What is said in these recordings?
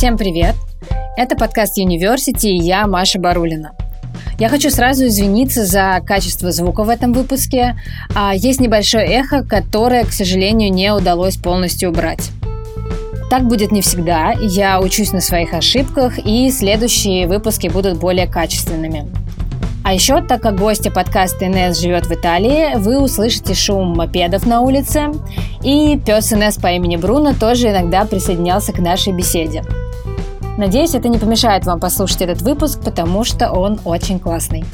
Всем привет! Это подкаст University и я, Маша Барулина. Я хочу сразу извиниться за качество звука в этом выпуске. А есть небольшое эхо, которое, к сожалению, не удалось полностью убрать. Так будет не всегда. Я учусь на своих ошибках, и следующие выпуски будут более качественными. А еще, так как гостья подкаста Инесс живет в Италии, вы услышите шум мопедов на улице, и пес Инесс по имени Бруно тоже иногда присоединялся к нашей беседе. Надеюсь, это не помешает вам послушать этот выпуск, потому что он очень классный.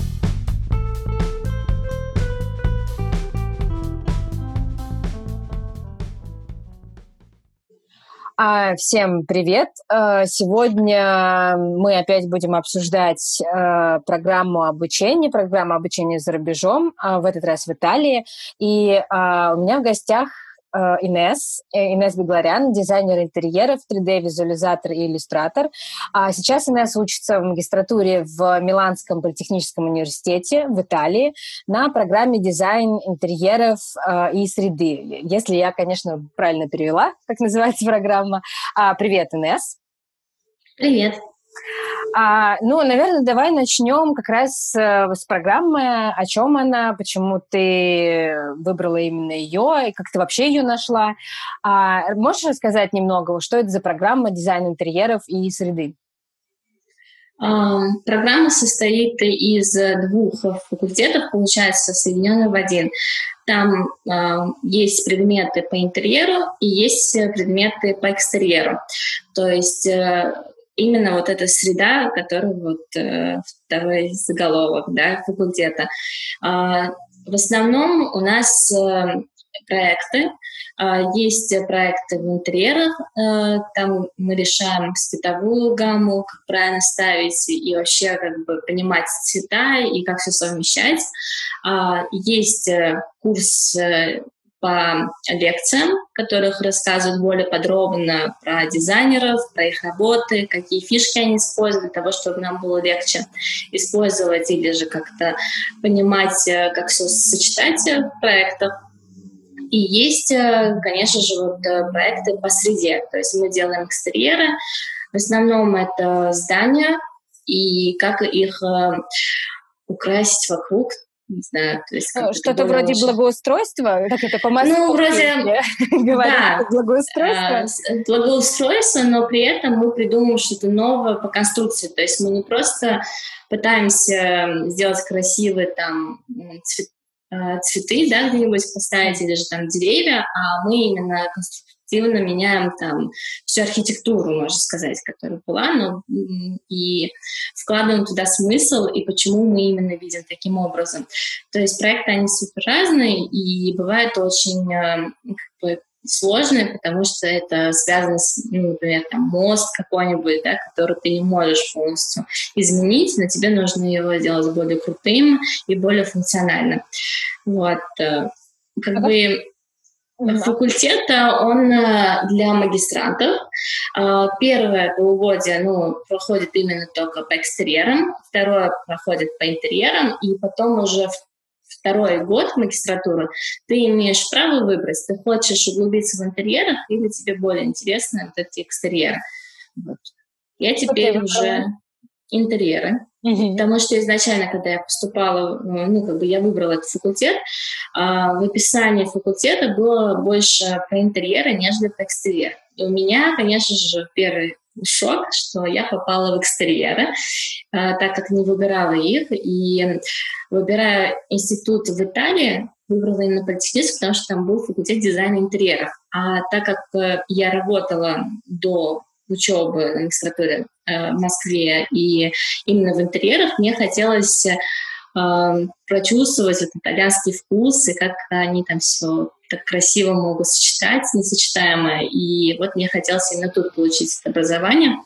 Всем привет! А, сегодня мы опять будем обсуждать а, программу обучения, программу обучения за рубежом, в этот раз в Италии. И у меня в гостях Э, Инес, э, Инес Бегларян, дизайнер интерьеров, 3D-визуализатор и иллюстратор. А сейчас Инес учится в магистратуре в Миланском политехническом университете в Италии на программе дизайн интерьеров э, и среды. Если я, конечно, правильно перевела, как называется программа. А, привет, Инес. Привет. А, ну, наверное, давай начнем как раз э, с программы. О чем она, почему ты выбрала именно ее и как ты вообще ее нашла. А, можешь рассказать немного, что это за программа дизайн интерьеров и среды? Программа состоит из двух факультетов, получается, соединенных в один. Там э, есть предметы по интерьеру и есть предметы по экстерьеру. То есть э, именно вот эта среда, которая вот э, второй заголовок, да, факультета. Э, в основном у нас э, проекты, э, есть проекты в интерьерах, э, там мы решаем цветовую гамму, как правильно ставить и вообще как бы понимать цвета и как все совмещать. Э, есть э, курс э, по лекциям, которых рассказывают более подробно про дизайнеров, про их работы, какие фишки они используют для того, чтобы нам было легче использовать или же как-то понимать, э, как все сочетать в проектах. И есть, э, конечно же, вот э, проекты по среде. То есть мы делаем экстерьеры. В основном это здания и как их украсить вокруг, не знаю, то есть... Что-то вроде уже... благоустройства, как это по Ну, вроде... да, благоустройство. А, благоустройство, но при этом мы придумываем что-то новое по конструкции, то есть мы не просто пытаемся сделать красивые там цвет, а, цветы, да, где-нибудь поставить, или же там деревья, а мы именно конструктивно активно меняем там всю архитектуру, можно сказать, которая была, но и вкладываем туда смысл и почему мы именно видим таким образом. То есть проекты, они супер разные, и бывает очень э, как бы, сложные, потому что это связано с, ну, например, там, мост какой-нибудь, да, который ты не можешь полностью изменить, но тебе нужно его сделать более крутым и более функциональным. Вот. Э, как бы факультета, он э, для магистрантов. А, первое полугодие ну, проходит именно только по экстерьерам, второе проходит по интерьерам, и потом уже второй год магистратуры ты имеешь право выбрать, ты хочешь углубиться в интерьерах или тебе более интересны вот эти экстерьеры. Вот. Я теперь okay, уже интерьеры. Mm-hmm. Потому что изначально, когда я поступала, ну, как бы я выбрала этот факультет, а, в описании факультета было больше про интерьеры, нежели про экстерьер. И у меня, конечно же, первый шок, что я попала в экстерьеры, а, так как не выбирала их. И выбирая институт в Италии, выбрала именно политехнический, потому что там был факультет дизайна интерьеров. А так как э, я работала до учебы на магистратуре в Москве и именно в интерьерах, мне хотелось э, прочувствовать этот итальянский вкус и как они там все так красиво могут сочетать несочетаемое. И вот мне хотелось именно тут получить это образование.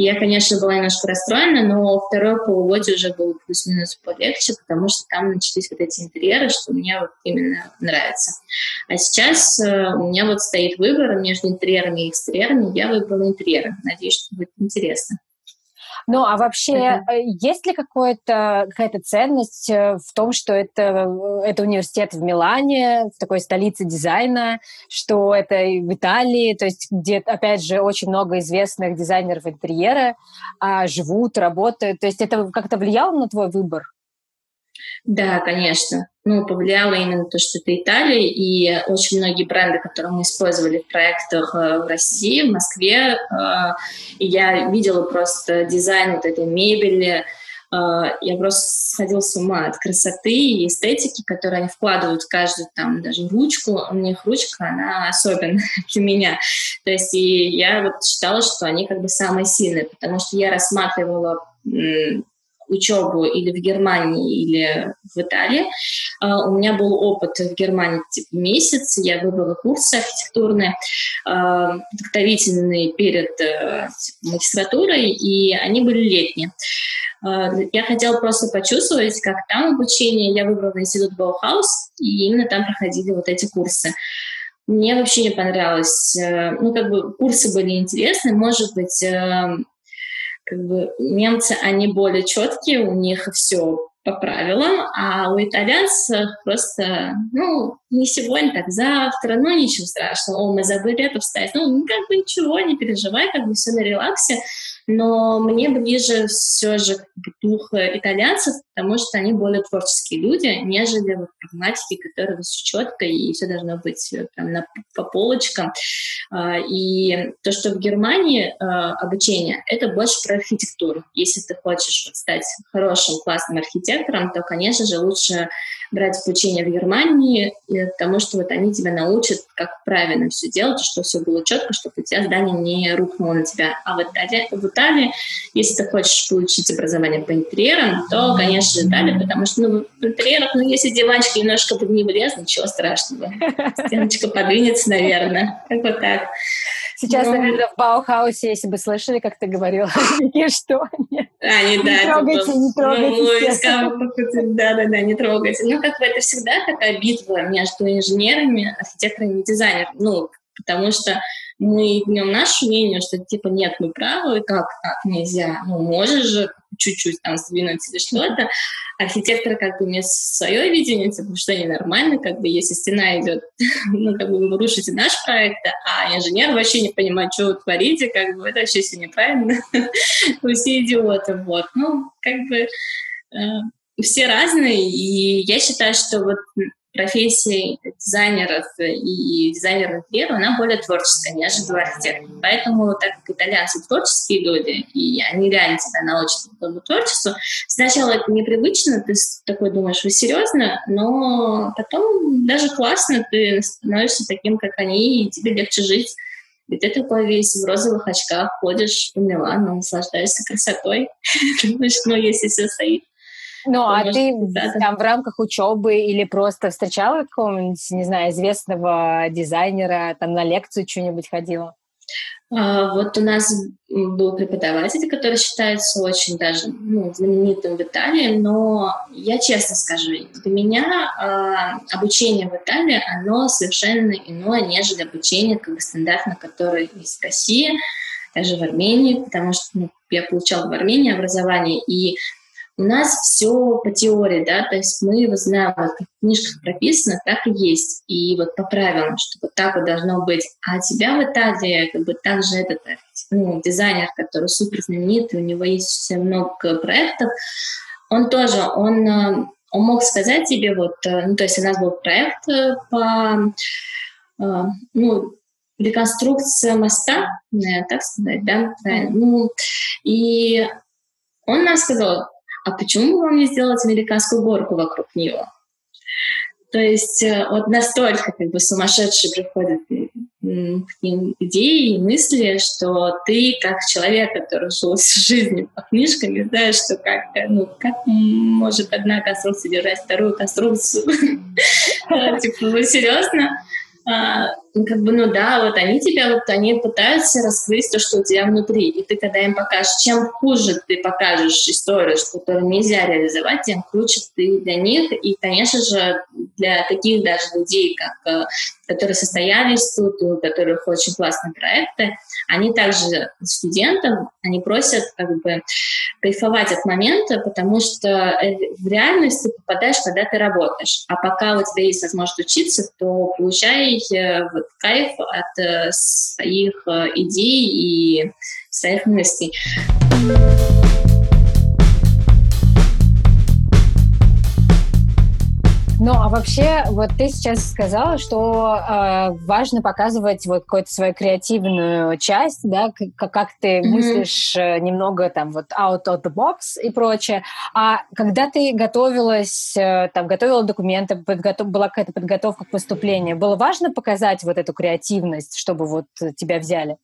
И я, конечно, была немножко расстроена, но второе полугодие уже было плюс-минус полегче, потому что там начались вот эти интерьеры, что мне вот именно нравится. А сейчас э, у меня вот стоит выбор между интерьерами и экстерьерами. Я выбрала интерьеры. Надеюсь, что будет интересно. Ну, а вообще, это... есть ли какая-то ценность в том, что это, это университет в Милане, в такой столице дизайна, что это в Италии, то есть где, опять же, очень много известных дизайнеров интерьера а, живут, работают. То есть это как-то влияло на твой выбор? Да, конечно. Ну, повлияло именно то, что это Италия, и очень многие бренды, которые мы использовали в проектах э, в России, в Москве, э, я видела просто дизайн вот этой мебели, э, я просто сходила с ума от красоты и эстетики, которые они вкладывают в каждую там даже ручку. У них ручка, она особенная для меня. То есть и я вот считала, что они как бы самые сильные, потому что я рассматривала учебу или в Германии, или в Италии. Uh, у меня был опыт в Германии типа месяц, я выбрала курсы архитектурные, uh, подготовительные перед uh, магистратурой, и они были летние. Я хотела просто почувствовать, как там обучение. Я выбрала институт Баухаус, и именно там проходили вот эти курсы. Мне вообще не понравилось. Э, ну, как бы курсы были интересны, может быть, эм, как бы немцы, они более четкие, у них все по правилам, а у итальянцев просто, ну, не сегодня, так завтра, ну, ничего страшного, о, мы забыли это вставить, ну, как бы ничего, не переживай, как бы все на релаксе, но мне ближе все же дух итальянцев, потому что они более творческие люди, нежели вот прагматики, которые все четко и все должно быть э, прям на, по полочкам. А, и то, что в Германии а, обучение, это больше про архитектуру. Если ты хочешь вот стать хорошим, классным архитектором, то, конечно же, лучше брать обучение в Германии, потому что вот они тебя научат, как правильно все делать, чтобы все было четко, чтобы у тебя здание не рухнуло на тебя. А в Италии, Италии если ты хочешь получить образование по интерьерам, то, конечно же, Италия, потому что ну, в интерьерах, ну, если диванчик немножко бы не влез, ничего страшного. Стеночка подвинется, наверное. Как вот так. Сейчас, ну, наверное, в Баухаусе, если бы слышали, как ты говорила, что нет. А, не, да, не трогайте, не трогайте. Да, да, да, не трогайте. Ну, как бы это всегда такая битва между инженерами, архитекторами и дизайнерами. Ну, потому что мы гнем наше мнение, что типа нет, мы правы, как так нельзя, ну можешь же чуть-чуть там сдвинуть или что-то. Архитектор как бы имеет свое видение, типа, что ненормально, как бы если стена идет, ну как бы вы рушите наш проект, а инженер вообще не понимает, что вы творите, как бы это вообще все неправильно, вы все идиоты, вот. Ну, как бы э, все разные, и я считаю, что вот профессии дизайнеров и дизайнеров интерьера, она более творческая, нежели архитектор. Поэтому, так как итальянцы творческие люди, и они реально тебя научат этому творчеству, сначала это непривычно, ты такой думаешь, вы серьезно? Но потом даже классно, ты становишься таким, как они, и тебе легче жить. И ты такой весь в розовых очках ходишь по Милану, наслаждаешься красотой. Думаешь, ну, если все стоит, ну, а ты там в рамках учебы или просто встречала какого-нибудь, не знаю, известного дизайнера, там на лекцию что-нибудь ходила? А, вот у нас был преподаватель, который считается очень даже ну, знаменитым в Италии, но я честно скажу, для меня э, обучение в Италии, оно совершенно иное, нежели обучение как бы стандартно, которое есть в России, даже в Армении, потому что ну, я получала в Армении образование, и у нас все по теории, да, то есть мы вот знаем, вот как в книжках прописано, так и есть. И вот по правилам, что вот так вот должно быть. А тебя в Италии как бы также этот ну, дизайнер, который супер знаменитый, у него есть много проектов, он тоже, он, э, он мог сказать тебе вот, э, ну, то есть у нас был проект э, по, ну, реконструкция моста, так сказать, да, правильно. Ну, и он нам сказал, а почему бы вам не сделать американскую горку вокруг него? То есть э, вот настолько как бы сумасшедшие приходят к ним идеи и мысли, что ты как человек, который жил всю жизнь по книжкам, не знаешь, что как, ну, как может одна конструкция держать вторую конструкцию. Типа, вы серьезно? Ну, как бы, ну да, вот они тебя, вот они пытаются раскрыть то, что у тебя внутри, и ты когда им покажешь, чем хуже ты покажешь историю, которую нельзя реализовать, тем круче ты для них, и, конечно же, для таких даже людей, как э, которые состоялись тут, у которых очень классные проекты, они также студентам, они просят как бы кайфовать от момента, потому что э, в реальность ты попадаешь, когда ты работаешь. А пока у тебя есть возможность учиться, то получай э, вот кайф от э, своих идей и своих мыслей. Ну, а вообще, вот ты сейчас сказала, что э, важно показывать вот какую-то свою креативную часть, да, как, как ты mm-hmm. мыслишь э, немного там вот out of the box и прочее. А когда ты готовилась, э, там, готовила документы, подготов... была какая-то подготовка к поступлению, было важно показать вот эту креативность, чтобы вот тебя взяли?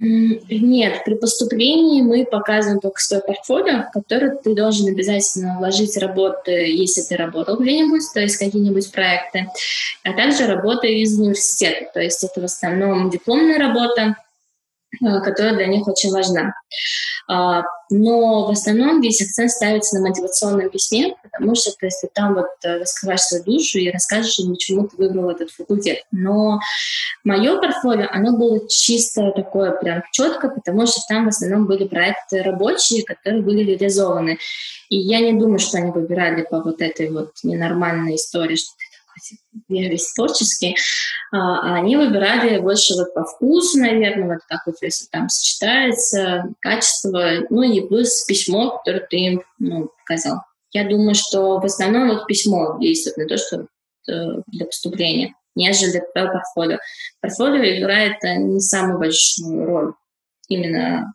Нет, при поступлении мы показываем только свой портфолио, в который ты должен обязательно вложить работы, если ты работал где-нибудь, то есть какие-нибудь проекты, а также работы из университета, то есть это в основном дипломная работа, которая для них очень важна. А, но в основном весь акцент ставится на мотивационном письме, потому что то есть, ты там вот э, раскрываешь свою душу и расскажешь им, почему ты выбрал этот факультет. Но мое портфолио, оно было чисто такое прям четко, потому что там в основном были проекты рабочие, которые были реализованы. И я не думаю, что они выбирали по вот этой вот ненормальной истории, что я весь творческий, а, они выбирали больше вот по вкусу, наверное, вот как вот если там сочетается качество, ну и плюс письмо, которое ты им ну, показал. Я думаю, что в основном вот письмо действует на то, что э, для поступления, нежели твоего портфолио. Портфолио играет э, не самую большую роль именно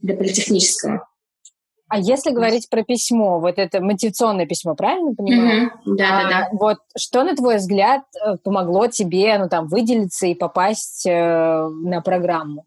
для политехнического. А если говорить про письмо, вот это мотивационное письмо, правильно понимаю? Mm-hmm. Да, да, да. Вот что, на твой взгляд, э, помогло тебе, ну, там, выделиться и попасть э, на программу?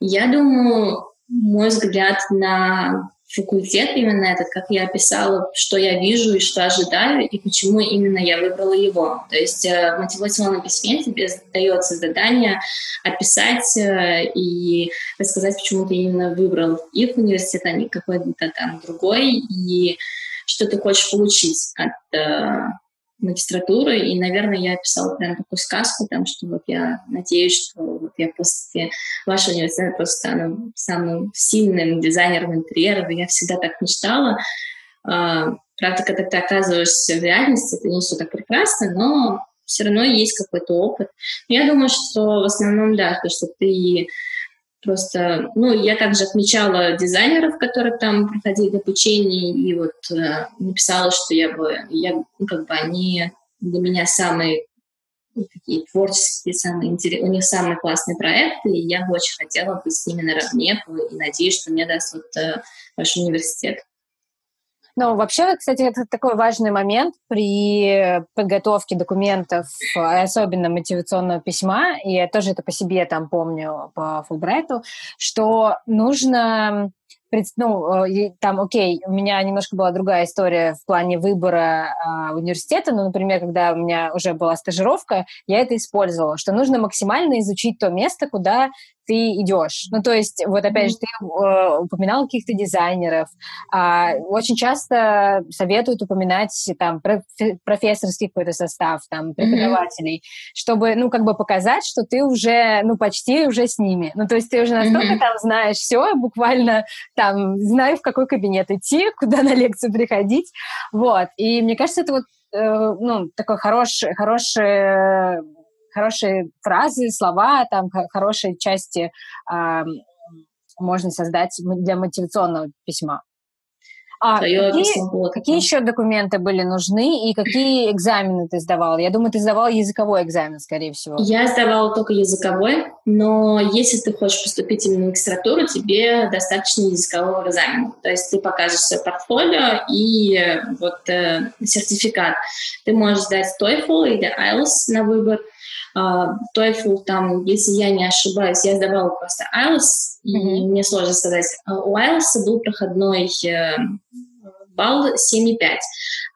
Я думаю, мой взгляд на факультет именно этот, как я описала, что я вижу и что ожидаю, и почему именно я выбрала его. То есть э, в мотивационном письме тебе дается задание описать э, и рассказать, почему ты именно выбрал их университет, а не какой-то там другой, и что ты хочешь получить от э, магистратуры, и, наверное, я писала прям такую сказку, там, что вот я надеюсь, что я после вашего университета просто стану самым сильным дизайнером интерьеров, и я всегда так мечтала. А, правда, когда ты оказываешься в реальности, это не все так прекрасно, но все равно есть какой-то опыт. Я думаю, что в основном, да, то, что ты Просто, ну, я также отмечала дизайнеров, которые там проходили обучение, и вот э, написала, что я бы, я, ну, как бы они для меня самые ну, такие творческие, самые интересные, у них самые классные проекты, и я бы очень хотела быть с ними наравне, и надеюсь, что мне даст вот э, ваш университет. Ну, вообще, кстати, это такой важный момент при подготовке документов, особенно мотивационного письма, и я тоже это по себе там помню по Фулбрайту, что нужно ну, э, там, окей, у меня немножко была другая история в плане выбора э, университета, но, например, когда у меня уже была стажировка, я это использовала, что нужно максимально изучить то место, куда ты идешь. Ну, то есть, вот опять же, ты э, упоминал каких-то дизайнеров. А, очень часто советуют упоминать там профессорский какой-то состав, там, преподавателей, mm-hmm. чтобы, ну, как бы показать, что ты уже, ну, почти уже с ними. Ну, то есть ты уже настолько mm-hmm. там знаешь все, буквально там, знаю, в какой кабинет идти, куда на лекцию приходить. Вот. И мне кажется, это вот э, ну, такой хороший, хороший хорошие фразы, слова, там хорошие части э, можно создать для мотивационного письма. А какие, какие еще документы были нужны и какие экзамены ты сдавала? Я думаю, ты сдавала языковой экзамен, скорее всего. Я сдавала только языковой, но если ты хочешь поступить именно в магистратуру, тебе достаточно языкового экзамена. То есть ты покажешь свое портфолио и вот э, сертификат. Ты можешь сдать TOEFL или IELTS на выбор – TOEFL, там, если я не ошибаюсь, я сдавала просто IELTS, mm-hmm. и мне сложно сказать. А у IELTS был проходной э, балл 7,5,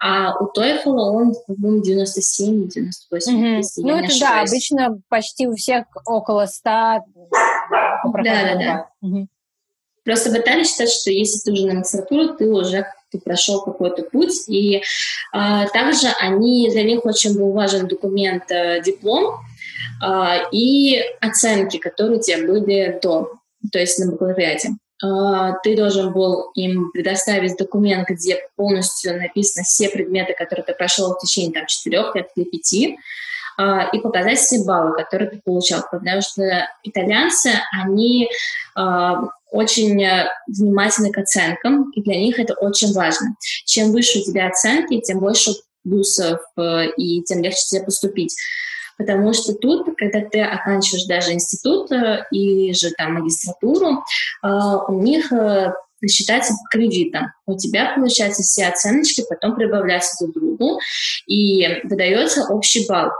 а у TOEFL он, по-моему, 97, 98. Mm-hmm. Ну, это да, обычно почти у всех около 100 Да, да, да. Угу. Просто в Италии считают, что если ты уже на магистратуру, ты уже ты прошел какой-то путь. И а, также они, для них очень был важен документ а, диплом а, и оценки, которые у тебя были до, то есть на бакалавриате. А, ты должен был им предоставить документ, где полностью написаны все предметы, которые ты прошел в течение там, 4 лет или 5, а, и показать все баллы, которые ты получал. Потому что итальянцы, они а, очень внимательны к оценкам, и для них это очень важно. Чем выше у тебя оценки, тем больше плюсов, э, и тем легче тебе поступить. Потому что тут, когда ты оканчиваешь даже институт э, и же там магистратуру, э, у них считается кредитом. У тебя, получается, все оценочки потом прибавляются друг к другу, и выдается общий балл.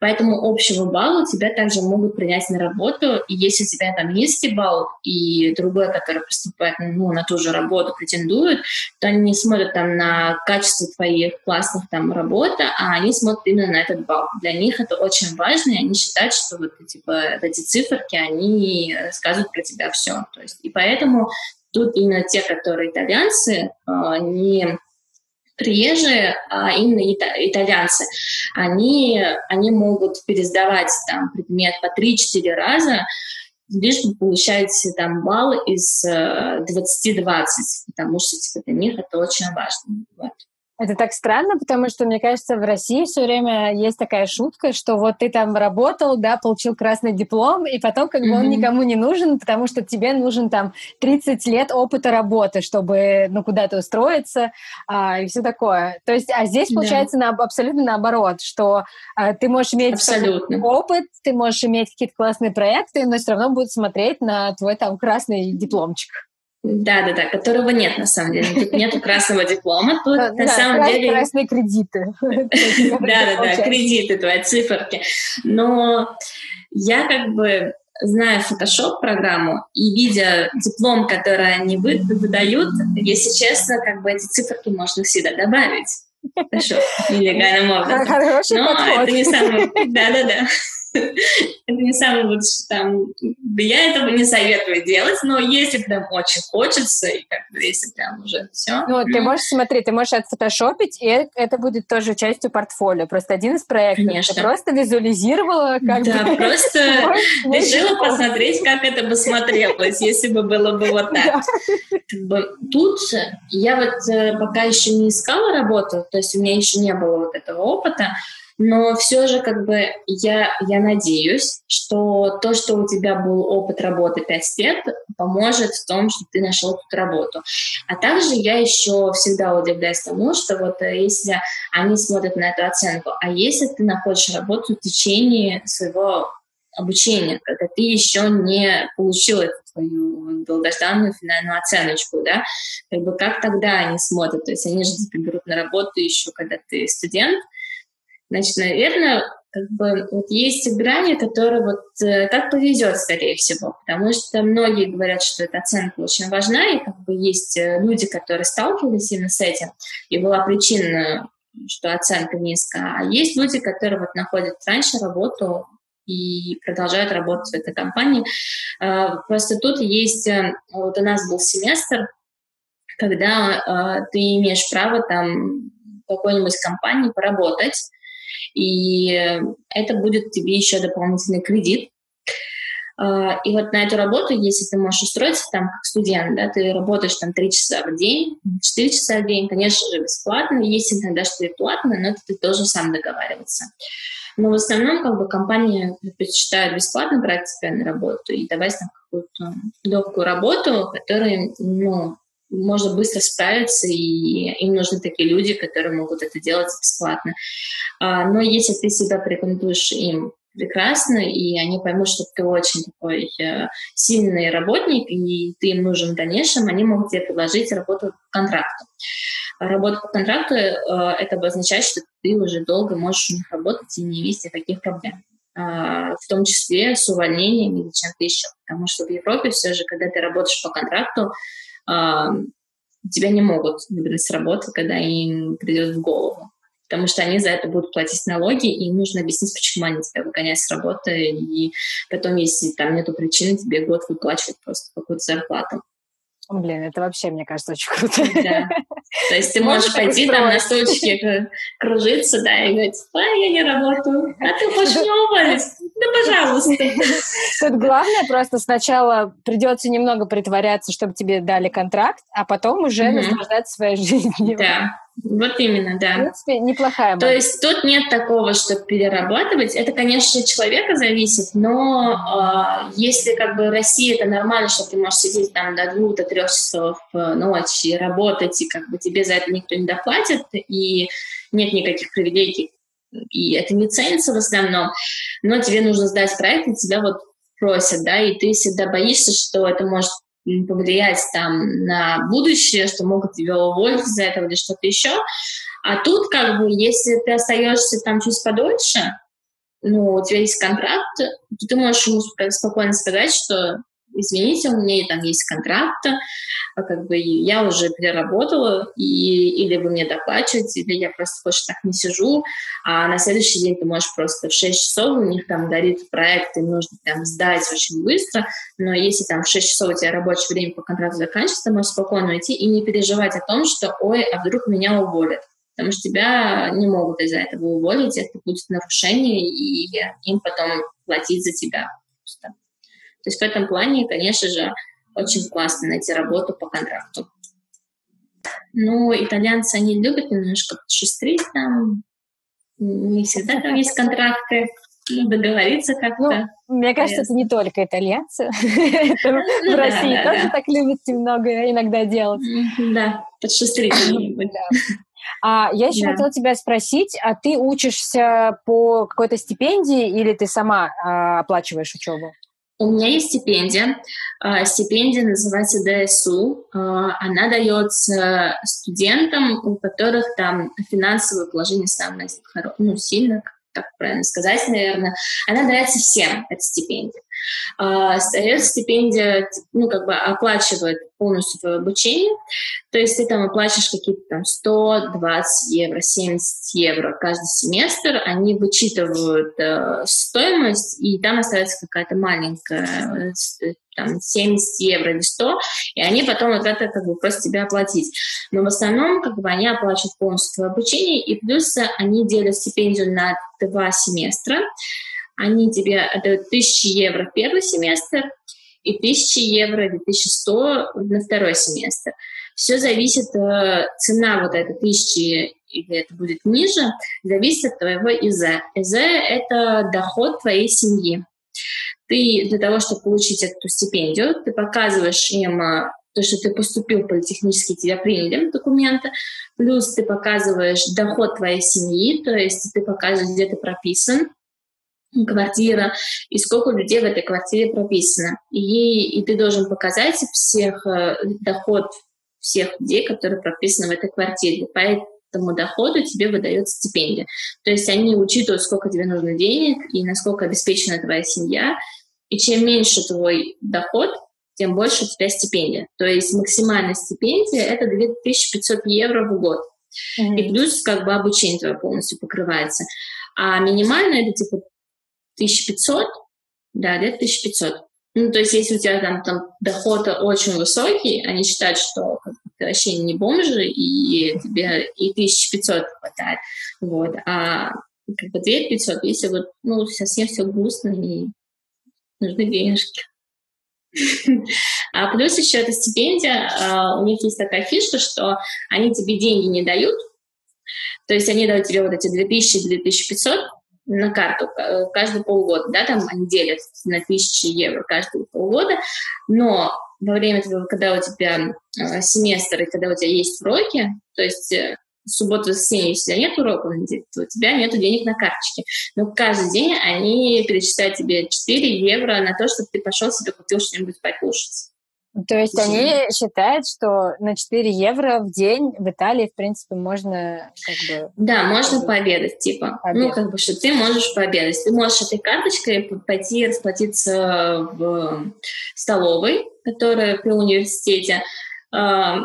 Поэтому общего балла тебя также могут принять на работу, и если у тебя там низкий балл, и другой, который поступает ну, на ту же работу, претендует, то они не смотрят там на качество твоих классных там работы, а они смотрят именно на этот балл. Для них это очень важно, и они считают, что вот типа эти циферки, они рассказывают про тебя все. То есть, и поэтому Тут именно те, которые итальянцы, а, не приезжие, а именно итальянцы, они, они могут пересдавать там предмет по 3-4 раза, лишь бы получать там балл из 20-20, э, потому что типа, для них это очень важно. Вот. Это так странно, потому что, мне кажется, в России все время есть такая шутка, что вот ты там работал, да, получил красный диплом, и потом как бы mm-hmm. он никому не нужен, потому что тебе нужен там 30 лет опыта работы, чтобы, ну, куда-то устроиться а, и все такое. То есть, а здесь получается на, абсолютно наоборот, что а, ты можешь иметь опыт, ты можешь иметь какие-то классные проекты, но все равно будут смотреть на твой там красный дипломчик. Да, да, да, которого нет на самом деле. Тут нету красного диплома, тут на да, самом деле... Красные кредиты. Да, да, да, кредиты, твои циферки. Но я как бы зная Photoshop программу и видя диплом, который они выдают, если честно, как бы эти циферки можно всегда добавить. Хорошо, нелегальным образом. Хороший Но подход. это не самый... Да-да-да. это не самое лучшее там. Я этого не советую делать, но если прям очень хочется, и как бы если прям уже все. Ну, ты можешь, смотреть, ты можешь отфотошопить, и это будет тоже частью портфолио. Просто один из проектов. Конечно. Ты просто визуализировала, как Да, бы, просто решила посмотреть, как это бы смотрелось, если бы было бы вот так. Тут я вот э, пока еще не искала работу, то есть у меня еще не было вот этого опыта, но все же как бы я, я надеюсь, что то, что у тебя был опыт работы 5 лет, поможет в том, что ты нашел тут работу. А также я еще всегда удивляюсь тому, что вот э, если они смотрят на эту оценку, а если ты находишь работу в течение своего обучения, когда ты еще не получил эту твою долгожданную финальную оценочку, да, как бы как тогда они смотрят, то есть они же тебя берут на работу еще, когда ты студент, Значит, наверное, как бы вот есть грани, которые вот э, как повезет, скорее всего, потому что многие говорят, что эта оценка очень важна, и как бы есть э, люди, которые сталкивались именно с этим, и была причина, что оценка низкая, а есть люди, которые вот находят раньше работу и продолжают работать в этой компании. Э, просто тут есть, вот у нас был семестр, когда ты имеешь право там в какой-нибудь компании поработать, и это будет тебе еще дополнительный кредит. А, и вот на эту работу, если ты можешь устроиться там как студент, да, ты работаешь там 3 часа в день, 4 часа в день, конечно же, бесплатно. Есть иногда, что и платно, но ты должен сам договариваться. Но в основном как бы компании предпочитают бесплатно брать тебя на работу и давать там какую-то легкую работу, которая, ну, можно быстро справиться, и им нужны такие люди, которые могут это делать бесплатно. А, но если ты себя порекомендуешь им прекрасно, и они поймут, что ты очень такой э, сильный работник, и ты им нужен в дальнейшем, они могут тебе предложить работу по контракту. Работа по контракту э, это обозначает, что ты уже долго можешь у них работать и не иметь никаких проблем а, в том числе с увольнением или чем-то еще. Потому что в Европе все же, когда ты работаешь по контракту, тебя не могут выгнать с работы, когда им придет в голову. Потому что они за это будут платить налоги, и им нужно объяснить, почему они тебя выгоняют с работы, и потом, если там нету причины, тебе год выплачивать просто какую-то зарплату. Блин, это вообще, мне кажется, очень круто. Да. То есть ты можешь, можешь пойти там на стульчике кружиться, да, и говорить, а, я не работаю, а ты хочешь уволить? Да, пожалуйста. Тут главное просто сначала придется немного притворяться, чтобы тебе дали контракт, а потом уже mm-hmm. наслаждаться своей жизнью. Да, вот именно, да. В принципе, неплохая То есть тут нет такого, что перерабатывать. Это, конечно, от человека зависит, но э, если как бы Россия это нормально, что ты можешь сидеть там до двух, до трех часов э, ночи, работать, и как бы тебе за это никто не доплатит, и нет никаких привилегий, и это не ценится в основном, но тебе нужно сдать проект, и тебя вот просят, да, и ты всегда боишься, что это может повлиять там на будущее, что могут тебя уволить за это или что-то еще. А тут как бы, если ты остаешься там чуть подольше, ну, у тебя есть контракт, то ты можешь ему спокойно сказать, что извините, у меня там есть контракт, а как бы я уже переработала, и, или вы мне доплачиваете, или я просто больше так не сижу, а на следующий день ты можешь просто в 6 часов, у них там горит проект, и нужно там сдать очень быстро, но если там в 6 часов у тебя рабочее время по контракту заканчивается, ты можешь спокойно уйти и не переживать о том, что, ой, а вдруг меня уволят потому что тебя не могут из-за этого уволить, это будет нарушение, и им потом платить за тебя. То есть в этом плане, конечно же, очень классно найти работу по контракту. Ну, итальянцы, они любят немножко шестрить там, не всегда там есть контракты, ну, договориться как-то. Ну, мне кажется, это не только итальянцы. Ну в России тоже так любят немного иногда делать. Да, подшестрить. А я еще хотела тебя спросить, а ты учишься по какой-то стипендии или ты сама а, оплачиваешь учебу? У меня есть стипендия. А, стипендия называется ДСУ. А, она дается студентам, у которых там финансовое положение самое ну, сильное, как правильно сказать, наверное. Она дается всем, эта стипендия. А, Эта стипендия, ну, как бы оплачивает полностью твое обучение, то есть ты там оплачиваешь какие-то там 120 евро, 70 евро каждый семестр, они вычитывают э, стоимость, и там остается какая-то маленькая, э, там 70 евро или 100, и они потом вот это как бы просто тебя оплатить. Но в основном как бы они оплачивают полностью твое обучение, и плюс они делят стипендию на два семестра, они тебе отдают 1000 евро в первый семестр и 1000 евро или 1100 на второй семестр. Все зависит, э, цена вот этой тысячи или это будет ниже, зависит от твоего ИЗ. ИЗ – это доход твоей семьи. Ты для того, чтобы получить эту стипендию, ты показываешь им э, то, что ты поступил в политехнический, тебя приняли документы, плюс ты показываешь доход твоей семьи, то есть ты показываешь, где ты прописан, квартира, и сколько людей в этой квартире прописано. И, и ты должен показать всех э, доход всех людей, которые прописаны в этой квартире. По этому доходу тебе выдается стипендия. То есть они учитывают, сколько тебе нужно денег и насколько обеспечена твоя семья. И чем меньше твой доход, тем больше у тебя стипендия. То есть максимальная стипендия — это 2500 евро в год. Mm-hmm. И плюс как бы обучение твое полностью покрывается. А минимальная — это типа 1500, да, где-то 1500. Ну, то есть, если у тебя там, там доход очень высокий, они считают, что ты вообще не бомжи, и тебе и 1500 хватает. Вот. А как бы 2500, если вот, ну, совсем все грустно, и нужны денежки. А плюс еще эта стипендия, а, у них есть такая фишка, что они тебе деньги не дают, то есть они дают тебе вот эти 2000-2500, на карту э, каждый полгода, да, там они делят на тысячи евро каждые полгода, но во время того, когда у тебя э, семестр и когда у тебя есть уроки, то есть э, субботу, воскресенье, у тебя нет уроков то у тебя нет денег на карточке. Но каждый день они перечисляют тебе 4 евро на то, чтобы ты пошел себе купил что-нибудь покушать. То есть они считают, что на 4 евро в день в Италии, в принципе, можно как бы... Да, можно пообедать, типа. Пообедать. Ну, как бы, что ты можешь пообедать. Ты можешь этой карточкой пойти расплатиться в столовой, которая при университете. А,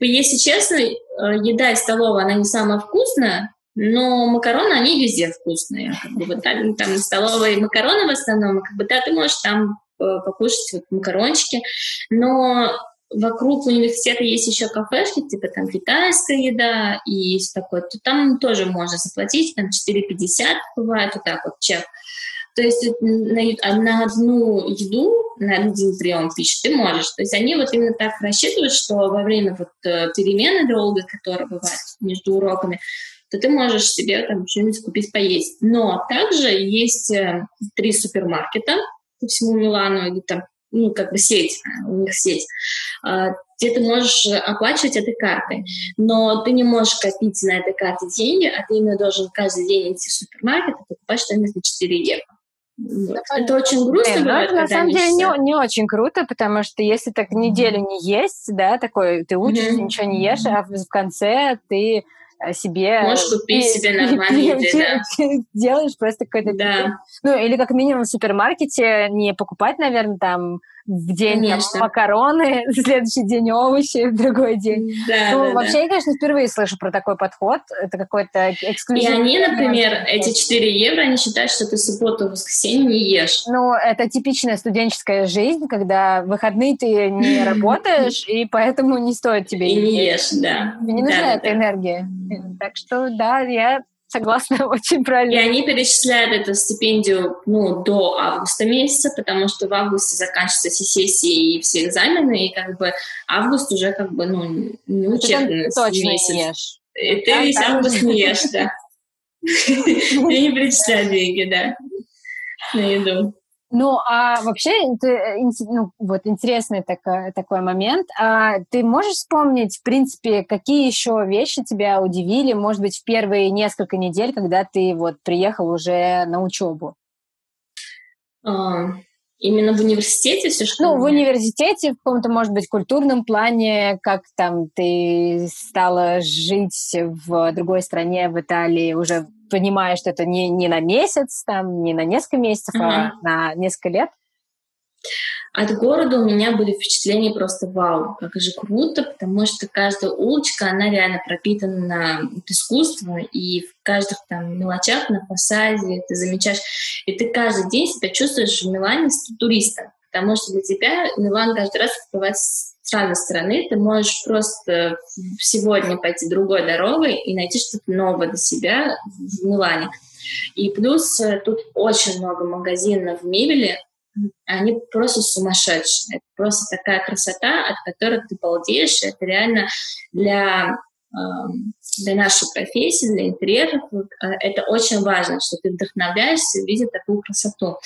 если честно, э, еда из столовой, она не самая вкусная, но макароны, они везде вкусные. Как бы, вот, там, там столовые макароны в основном, как бы, да, ты можешь там покушать вот макарончики. Но вокруг университета есть еще кафешки, типа там китайская еда и есть такое, то там тоже можно заплатить, там 4,50 бывает, вот так вот чек. То есть на, на одну еду, на один прием пищи ты можешь. То есть они вот именно так рассчитывают, что во время вот э, перемены долгой, которая бывает между уроками, то ты можешь себе там что-нибудь купить поесть. Но также есть э, три супермаркета по всему Милану, или там, ну, как бы сеть, у них сеть, а, где ты можешь оплачивать этой картой. Но ты не можешь копить на этой карте деньги, а ты именно должен каждый день идти в супермаркет и покупать что-нибудь на 4 евро. Вот. Это очень грустно Блин, бывает, На самом деле не, не очень круто, потому что если так неделю не есть, да, такой ты учишься, mm-hmm. ничего не ешь, а в конце ты себе... Можешь купить и, себе нормальные еды, да. Делаешь просто какой-то... Да. Ну, или как минимум в супермаркете не покупать, наверное, там в день там, макароны, в следующий день овощи, в другой день. Да, ну, да, вообще, да. я, конечно, впервые слышу про такой подход. Это какой-то эксклюзив. И они, например, эти 4 евро, они считают, что ты субботу и воскресенье не ешь. Ну, это типичная студенческая жизнь, когда выходные ты не работаешь, и поэтому не стоит тебе и не ешь, да. не нужна эта энергия. Так что, да, я согласна, очень правильно. И они перечисляют эту стипендию ну, до августа месяца, потому что в августе заканчиваются все сессии и все экзамены, и как бы август уже как бы, ну, не учебный точно месяц. Не ешь. И ты весь август не ешь, да. И не перечисляют деньги, да, на еду. Ну, а вообще, это, э, ну, вот интересный такой, такой момент. А ты можешь вспомнить, в принципе, какие еще вещи тебя удивили, может быть, в первые несколько недель, когда ты вот приехал уже на учебу? А, именно в университете все что? Ну, в университете, в каком-то, может быть, культурном плане, как там ты стала жить в другой стране, в Италии, уже понимая, что это не, не на месяц, там, не на несколько месяцев, uh-huh. а на несколько лет? От города у меня были впечатления просто вау, как же круто, потому что каждая улочка, она реально пропитана от искусства, и в каждых там мелочах на фасаде ты замечаешь, и ты каждый день себя чувствуешь в Милане с туристом, потому что для тебя Милан каждый раз открывается с разной стороны, ты можешь просто сегодня пойти другой дорогой и найти что-то новое для себя в Милане. И плюс э, тут очень много магазинов мебели, они просто сумасшедшие. Это просто такая красота, от которой ты балдеешь. Это реально для, эм, для нашей профессии, для интерьеров, э, это очень важно, что ты вдохновляешься, видя такую красоту.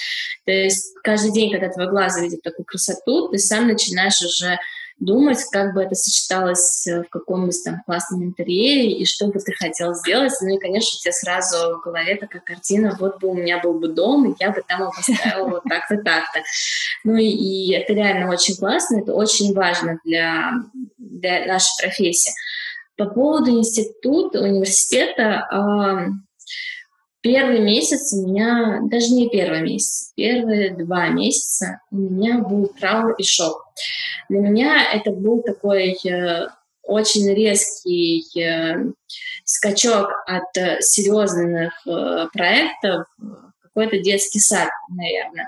То есть каждый день, когда твой глаз видит такую красоту, ты сам начинаешь уже думать, как бы это сочеталось э, в каком-нибудь там классном интерьере, и что бы ты хотел сделать. Ну и, конечно, у тебя сразу в голове такая картина, вот бы у меня был бы дом, и я бы там его поставила вот так-то, так-то. Ну и, и это реально очень классно, это очень важно для, для нашей профессии. По поводу института, университета, Первый месяц у меня, даже не первый месяц, первые два месяца у меня был траур и шок. Для меня это был такой э, очень резкий э, скачок от э, серьезных э, проектов, какой-то детский сад, наверное.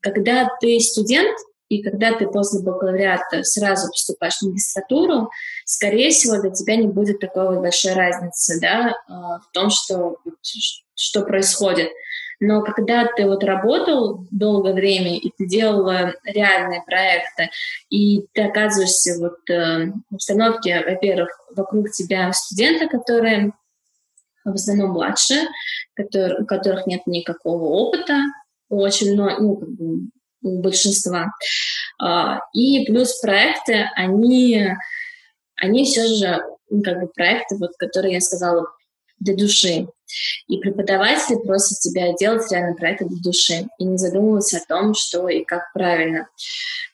Когда ты студент, и когда ты после бакалавриата сразу поступаешь в магистратуру, скорее всего, для тебя не будет такой большой разницы да, э, в том, что что происходит. Но когда ты вот работал долгое время, и ты делал реальные проекты, и ты оказываешься вот э, в обстановке, во-первых, вокруг тебя студенты, которые в основном младше, которые, у которых нет никакого опыта, очень много, ну, как бы, у большинства. А, и плюс проекты, они, они все же, ну, как бы проекты, вот, которые я сказала, для души. И преподаватели просят тебя делать реально проекты для души и не задумываться о том, что и как правильно.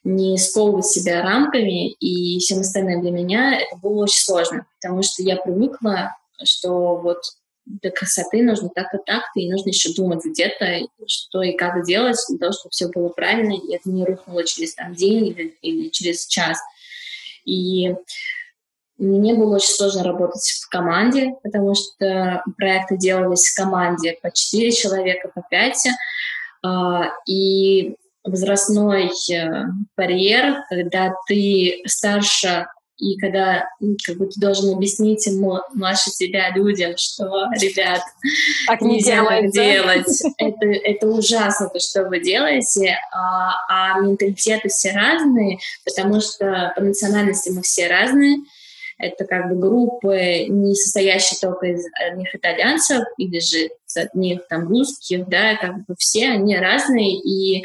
Не сковывать себя рамками и всем остальным. Для меня это было очень сложно, потому что я привыкла, что вот для красоты нужно так-то, так-то, и нужно еще думать где-то, что и как делать, для того, чтобы все было правильно, и это не рухнуло через там, день или, или через час. И мне было очень сложно работать в команде, потому что проекты делались в команде по 4 человека, по 5. А, и возрастной э, барьер, когда ты старше и когда ну, как бы ты должен объяснить младше тебя людям, что, ребят, так нельзя так делать, это, это ужасно, то, что вы делаете, а, а менталитеты все разные, потому что по национальности мы все разные, это как бы группы, не состоящие только из одних итальянцев или же из одних там русских, да, как бы все они разные, и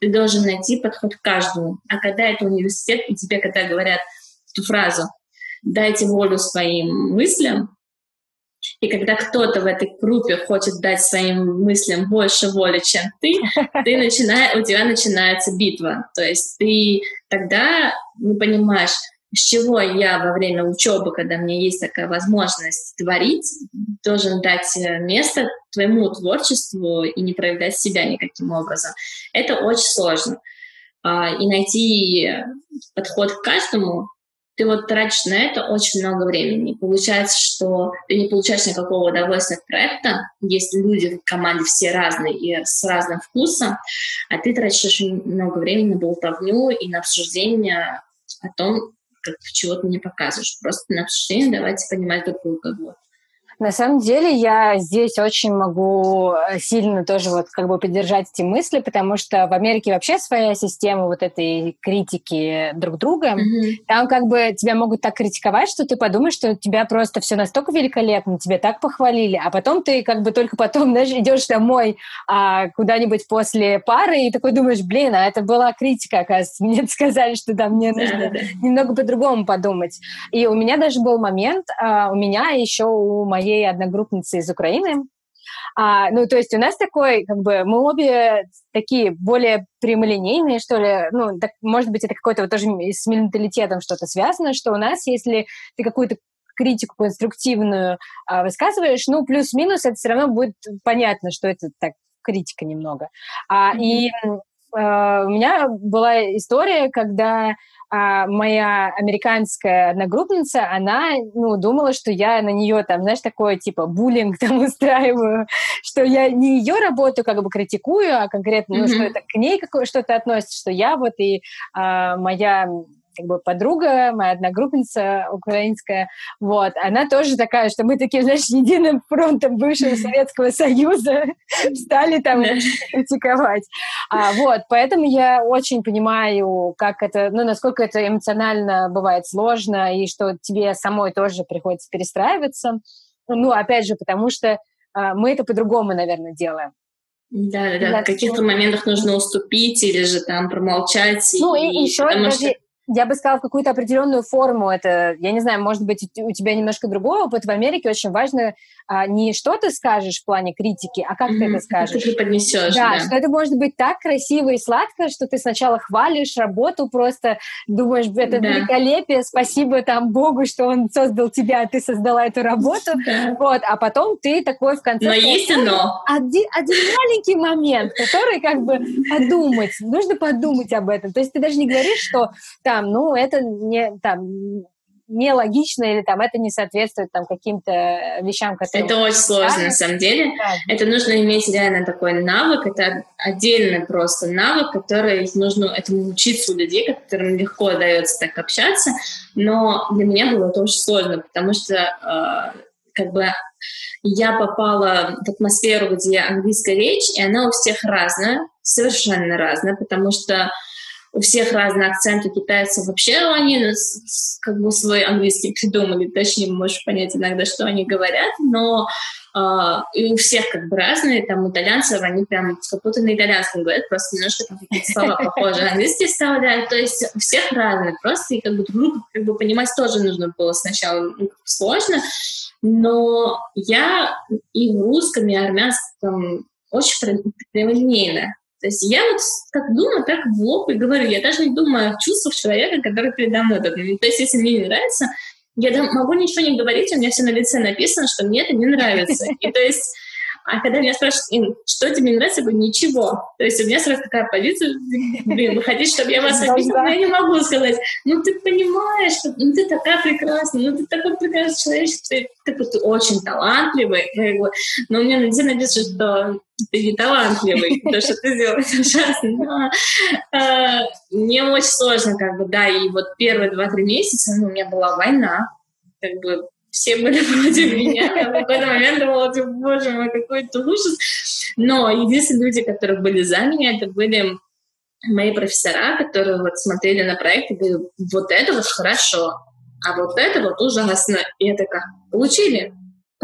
ты должен найти подход к каждому. А когда это университет, и тебе когда говорят эту фразу «дайте волю своим мыслям», и когда кто-то в этой группе хочет дать своим мыслям больше воли, чем ты, ты начинаешь, у тебя начинается битва. То есть ты тогда не понимаешь, с чего я во время учебы, когда мне есть такая возможность творить, должен дать э, место твоему творчеству и не проявлять себя никаким образом. Это очень сложно. А, и найти подход к каждому, ты вот тратишь на это очень много времени. Получается, что ты не получаешь никакого удовольствия от проекта, если люди в команде все разные и с разным вкусом, а ты тратишь много времени на болтовню и на обсуждение о том, как чего ты не показываешь. Просто на обсуждение давайте понимать друг друга. Вот. На самом деле я здесь очень могу э, сильно тоже вот как бы поддержать эти мысли, потому что в Америке вообще своя система вот этой критики друг друга. Mm-hmm. Там как бы тебя могут так критиковать, что ты подумаешь, что у тебя просто все настолько великолепно, тебе так похвалили, а потом ты как бы только потом, знаешь, идешь домой а, куда-нибудь после пары и такой думаешь, блин, а это была критика, оказывается, мне сказали, что да, мне нужно немного по-другому подумать. И у меня даже был момент, а, у меня еще у моей моей одногруппницы из Украины. А, ну, то есть у нас такой, как бы, мы обе такие более прямолинейные, что ли, ну, так, может быть, это какой-то вот тоже с менталитетом что-то связано, что у нас, если ты какую-то критику конструктивную а, высказываешь, ну, плюс-минус, это все равно будет понятно, что это так критика немного. А, mm-hmm. И у меня была история, когда а моя американская одногруппница, она, ну, думала, что я на нее там, знаешь, такое, типа, буллинг там устраиваю, что я не ее работу как бы критикую, а конкретно, ну, mm-hmm. что это к ней какое что-то относится, что я вот и а, моя как бы подруга, моя одногруппница украинская, вот, она тоже такая, что мы такие, знаешь, единым фронтом бывшего Советского Союза стали там критиковать. А, вот, поэтому я очень понимаю, как это, ну, насколько это эмоционально бывает сложно, и что тебе самой тоже приходится перестраиваться. Ну, опять же, потому что а, мы это по-другому, наверное, делаем. Да, да, да. В каких-то моментах нужно уступить или же там промолчать. Ну и, и еще даже, что я бы сказала, в какую-то определенную форму. Это, я не знаю, может быть, у тебя немножко другой опыт. В Америке очень важно а, не что ты скажешь в плане критики, а как mm-hmm. ты это скажешь. Как ты поднесешь, да, да, что это может быть так красиво и сладко, что ты сначала хвалишь работу, просто думаешь, это да. великолепие, спасибо там Богу, что он создал тебя, а ты создала эту работу. Да. Вот, а потом ты такой в конце... Но есть но. Один, один маленький момент, который как бы подумать, нужно подумать об этом. То есть ты даже не говоришь, что там, ну, это не, там, нелогично или там это не соответствует там каким-то вещам, которые... Это очень сложно на самом деле. Да. Это нужно иметь реально такой навык, это отдельный просто навык, который нужно этому учиться у людей, которым легко дается так общаться, но для меня было это очень сложно, потому что э, как бы я попала в атмосферу, где английская речь, и она у всех разная, совершенно разная, потому что у всех разный акцент, у китайцев вообще они как бы свой английский придумали, точнее, можешь понять иногда, что они говорят, но Uh, и у всех как бы разные, там, итальянцев, они прям как будто на итальянском говорят, просто немножко там какие-то слова похожие английские вставляют, то есть у всех разные, просто и как бы друг как бы понимать тоже нужно было сначала ну, сложно, но я и в русском, и армянском очень прямолинейная, то есть я вот как думаю, так в лоб и говорю. Я даже не думаю о чувствах человека, который передо мной. То есть если мне не нравится, я могу ничего не говорить, у меня все на лице написано, что мне это не нравится. И то есть А когда меня спрашивают, что тебе не нравится, я говорю, ничего. То есть у меня сразу такая позиция, блин, вы хотите, чтобы я вас обидела? Я не могу сказать. Ну, ты понимаешь, ну, ты такая прекрасная, ну, ты такой прекрасный человек, ты, ты, ты очень талантливый. Но у меня нельзя написано, что ты не талантливый, то, что ты делаешь ужасно. Но, э, мне очень сложно, как бы, да, и вот первые два-три месяца ну, у меня была война, как бы все были против меня. Я в какой-то момент думала, боже мой, какой то ужас. Но единственные люди, которые были за меня, это были мои профессора, которые вот смотрели на проект и говорили, вот это вот хорошо, а вот это вот ужасно. И я такая, получили?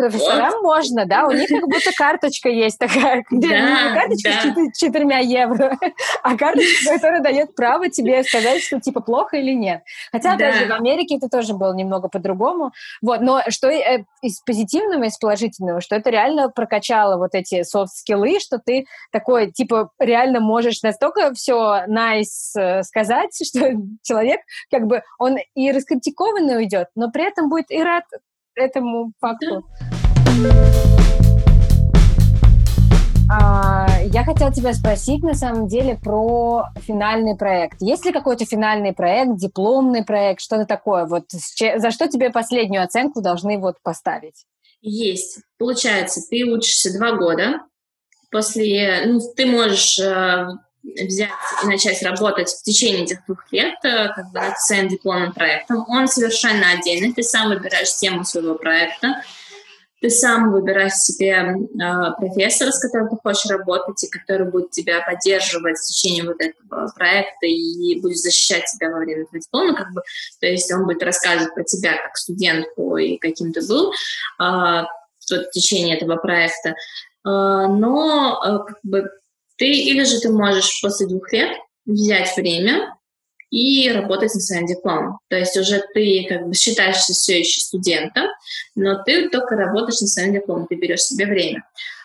Профессорам вот. можно, да? У них как будто карточка есть такая. Да, карточка да. с четырьмя евро, а карточка, которая дает право тебе сказать, что типа плохо или нет. Хотя, да. опять же, в Америке это тоже было немного по-другому. Вот, но что э, из позитивного, из положительного, что это реально прокачало вот эти софт-скиллы, что ты такой, типа, реально можешь настолько все nice э, сказать, что человек, как бы, он и раскритикованный уйдет, но при этом будет и рад этому факту. А, я хотела тебя спросить, на самом деле, про финальный проект. Есть ли какой-то финальный проект, дипломный проект, что-то такое? Вот за что тебе последнюю оценку должны вот поставить? Есть. Получается, ты учишься два года. После, ну, ты можешь э, взять и начать работать в течение этих двух лет э, как бы, над своим дипломным проектом. Он совершенно отдельный. Ты сам выбираешь тему своего проекта. Ты сам выбираешь себе э, профессора, с которым ты хочешь работать, и который будет тебя поддерживать в течение вот этого проекта и будет защищать тебя во время этого диплома. Как бы, то есть он будет рассказывать про тебя как студентку и каким ты был э, в течение этого проекта. Э, но э, как бы, ты или же ты можешь после двух лет взять время и работать над своим дипломом. То есть уже ты как бы считаешься все еще студентом, но ты только работаешь над своим дипломом, ты берешь себе время.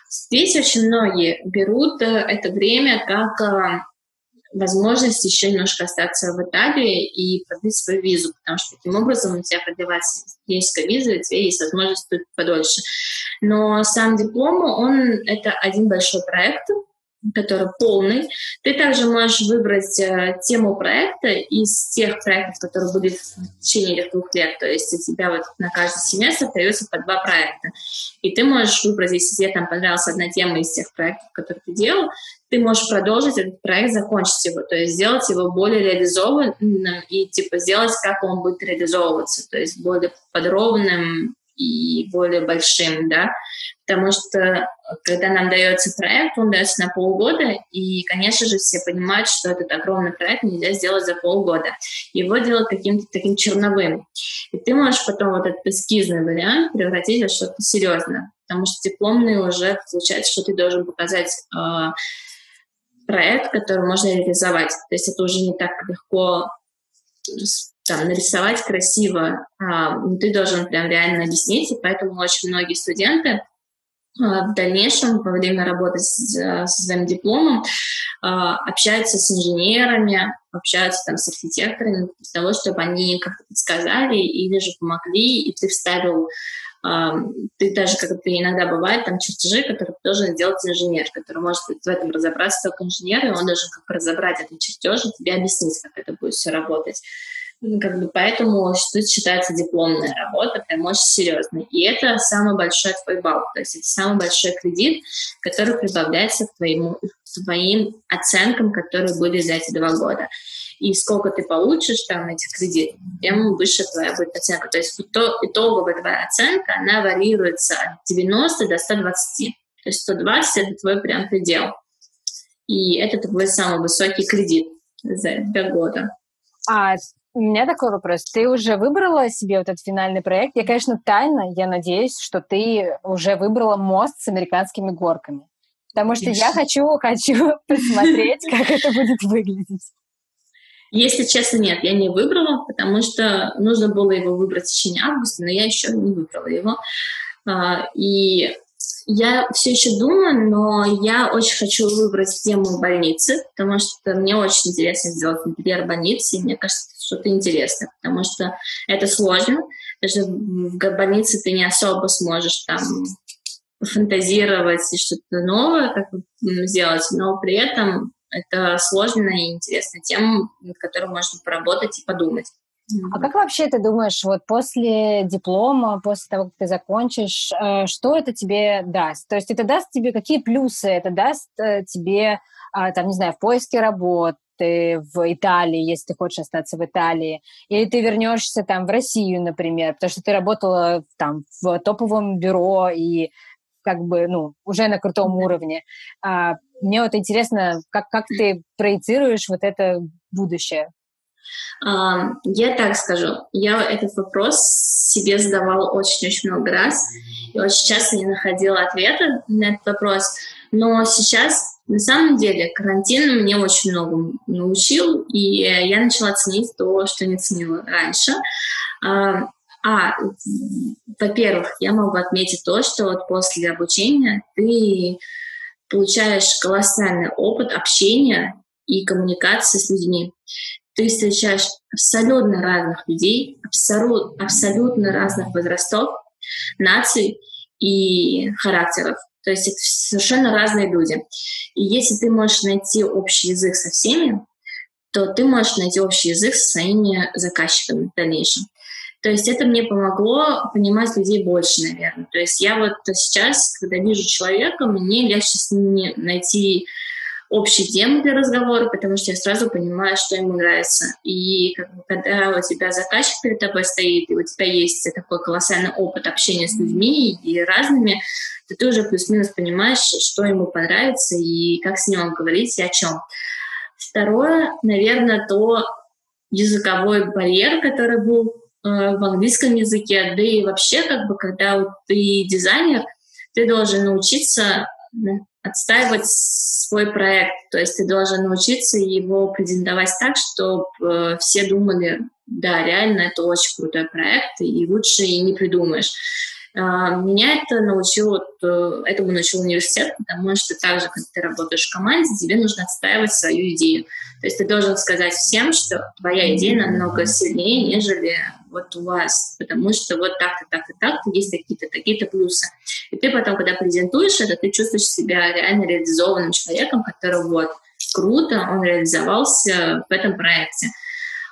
Здесь очень многие берут э, это время как э, возможность еще немножко остаться в Италии и продлить свою визу, потому что таким образом у тебя продлевается есть виза, и у тебя есть возможность тут подольше. Но сам диплом, он это один большой проект, который полный. Ты также можешь выбрать э, тему проекта из тех проектов, которые были в течение этих двух лет. То есть у тебя вот на каждый семестр появится по два проекта. И ты можешь выбрать, если тебе там понравилась одна тема из тех проектов, которые ты делал, ты можешь продолжить этот проект, закончить его, то есть сделать его более реализованным и типа сделать, как он будет реализовываться, то есть более подробным и более большим, да, потому что когда нам дается проект, он дается на полгода, и, конечно же, все понимают, что этот огромный проект нельзя сделать за полгода. Его делать каким-то таким черновым. И ты можешь потом вот этот эскизный вариант превратить в что-то серьезное, потому что дипломный уже получается, что ты должен показать э, проект, который можно реализовать. То есть это уже не так легко там, нарисовать красиво, а, ну, ты должен прям реально объяснить, и поэтому очень многие студенты в дальнейшем, во время работы с, со своим дипломом, а, общаются с инженерами, общаются там с архитекторами для того, чтобы они как-то подсказали или же помогли, и ты вставил ты даже, как это иногда бывает, там чертежи, которые должен сделать инженер, который может в этом разобраться только инженер, и он должен как разобрать этот чертеж и тебе объяснить, как это будет все работать. Ну, как бы поэтому тут считается дипломная работа, прям очень серьезная. И это самый большой твой балл, то есть это самый большой кредит, который прибавляется к, твоему, твоим оценкам, которые были за эти два года. И сколько ты получишь там этих кредитов, тем выше твоя будет оценка. То есть итоговая твоя оценка, она варьируется от 90 до 120. То есть 120 — это твой прям предел. И это твой самый высокий кредит за два года. А у меня такой вопрос. Ты уже выбрала себе вот этот финальный проект? Я, конечно, тайно, я надеюсь, что ты уже выбрала мост с американскими горками. Потому что я хочу, хочу посмотреть, как это будет выглядеть. Если честно, нет, я не выбрала, потому что нужно было его выбрать в течение августа, но я еще не выбрала его. А, и я все еще думаю, но я очень хочу выбрать тему больницы, потому что мне очень интересно сделать интерьер больницы, и мне кажется, что-то интересное, потому что это сложно. Даже в больнице ты не особо сможешь там пофантазировать и что-то новое как сделать, но при этом это сложная и интересная тема, над которой можно поработать и подумать. А как вообще ты думаешь, вот после диплома, после того, как ты закончишь, э, что это тебе даст? То есть это даст тебе какие плюсы? Это даст э, тебе, а, там, не знаю, в поиске работы, в Италии, если ты хочешь остаться в Италии, или ты вернешься там в Россию, например, потому что ты работала там в топовом бюро и как бы, ну, уже на крутом уровне. А, мне вот интересно, как, как ты проецируешь вот это будущее? Я так скажу, я этот вопрос себе задавала очень-очень много раз, и очень часто не находила ответа на этот вопрос. Но сейчас, на самом деле, карантин мне очень много научил, и я начала ценить то, что не ценила раньше. А, во-первых, я могу отметить то, что вот после обучения ты получаешь колоссальный опыт общения и коммуникации с людьми ты встречаешь абсолютно разных людей, абсолют, абсолютно разных возрастов, наций и характеров. То есть это совершенно разные люди. И если ты можешь найти общий язык со всеми, то ты можешь найти общий язык со своими заказчиками в дальнейшем. То есть это мне помогло понимать людей больше, наверное. То есть я вот сейчас, когда вижу человека, мне легче с ними найти общие темы для разговора, потому что я сразу понимаю, что ему нравится. И как бы, когда у тебя заказчик перед тобой стоит, и у тебя есть такой колоссальный опыт общения с людьми и разными, то ты уже плюс-минус понимаешь, что ему понравится и как с ним говорить и о чем. Второе, наверное, то языковой барьер, который был э, в английском языке, да и вообще, как бы, когда ты дизайнер, ты должен научиться отстаивать свой проект. То есть ты должен научиться его презентовать так, чтобы э, все думали, да, реально это очень крутой проект, и лучше и не придумаешь. А, меня это научил, э, этому научил университет, потому что так же, как ты работаешь в команде, тебе нужно отстаивать свою идею. То есть ты должен сказать всем, что твоя идея намного сильнее, нежели вот у вас, потому что вот так-то, так-то, так-то есть какие-то такие-то плюсы. И ты потом, когда презентуешь это, ты чувствуешь себя реально реализованным человеком, который вот круто, он реализовался в этом проекте.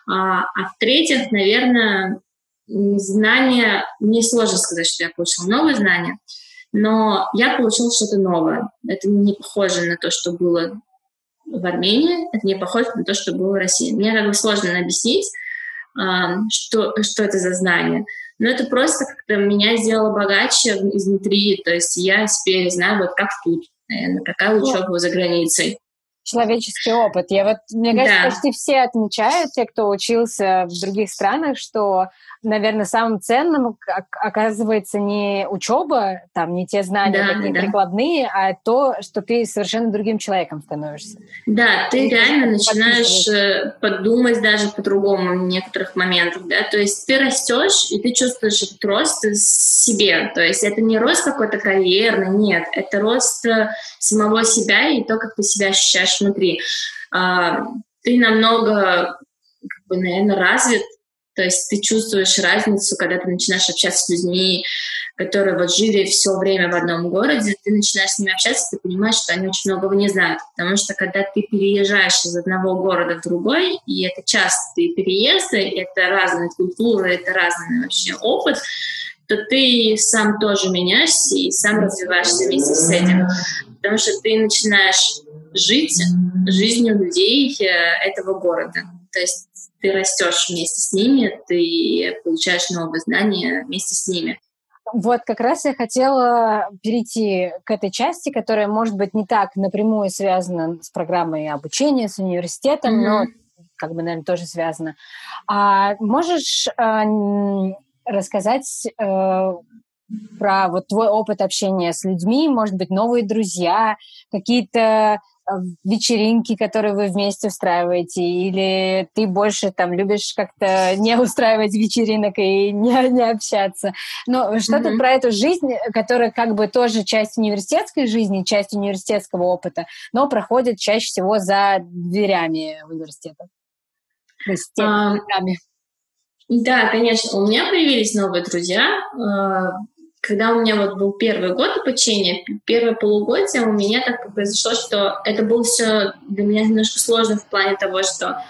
А, а в-третьих, наверное, знания, мне сложно сказать, что я получила новые знания, но я получила что-то новое. Это не похоже на то, что было в Армении, это не похоже на то, что было в России. Мне как бы сложно объяснить, что, что это за знание. Но это просто как-то меня сделало богаче изнутри. То есть я теперь знаю, вот как тут, наверное, какая учеба за границей человеческий опыт. Я вот, мне кажется, да. почти все отмечают, те, кто учился в других странах, что наверное, самым ценным оказывается не учеба, там, не те знания да, такие да. прикладные, а то, что ты совершенно другим человеком становишься. Да, ты и реально начинаешь э, подумать даже по-другому в некоторых моментах, да, то есть ты растешь, и ты чувствуешь этот рост себе, то есть это не рост какой-то карьерный, нет, это рост э, самого себя и то, как ты себя ощущаешь внутри. А, ты намного, как бы, наверное, развит то есть ты чувствуешь разницу, когда ты начинаешь общаться с людьми, которые вот жили все время в одном городе, ты начинаешь с ними общаться, ты понимаешь, что они очень многого не знают. Потому что когда ты переезжаешь из одного города в другой, и это частые переезды, это разные культуры, это разный вообще опыт, то ты сам тоже меняешься и сам развиваешься вместе с этим. Потому что ты начинаешь жить жизнью людей э, этого города. То есть ты растешь вместе с ними, ты получаешь новые знания вместе с ними. Вот как раз я хотела перейти к этой части, которая, может быть, не так напрямую связана с программой обучения, с университетом, mm-hmm. но как бы, наверное, тоже связана. А можешь э, рассказать э, про вот твой опыт общения с людьми, может быть, новые друзья, какие-то Э, вечеринки, которые вы вместе устраиваете, или ты больше там любишь как-то не устраивать вечеринок и не, не общаться. Но что-то mm-hmm. про эту жизнь, которая как бы тоже часть университетской жизни, часть университетского опыта, но проходит чаще всего за дверями университета. То есть, да, конечно. У меня появились новые друзья. Э, когда у меня вот был первый год обучения, первое полугодие, у меня так произошло, что это было все для меня немножко сложно в плане того, что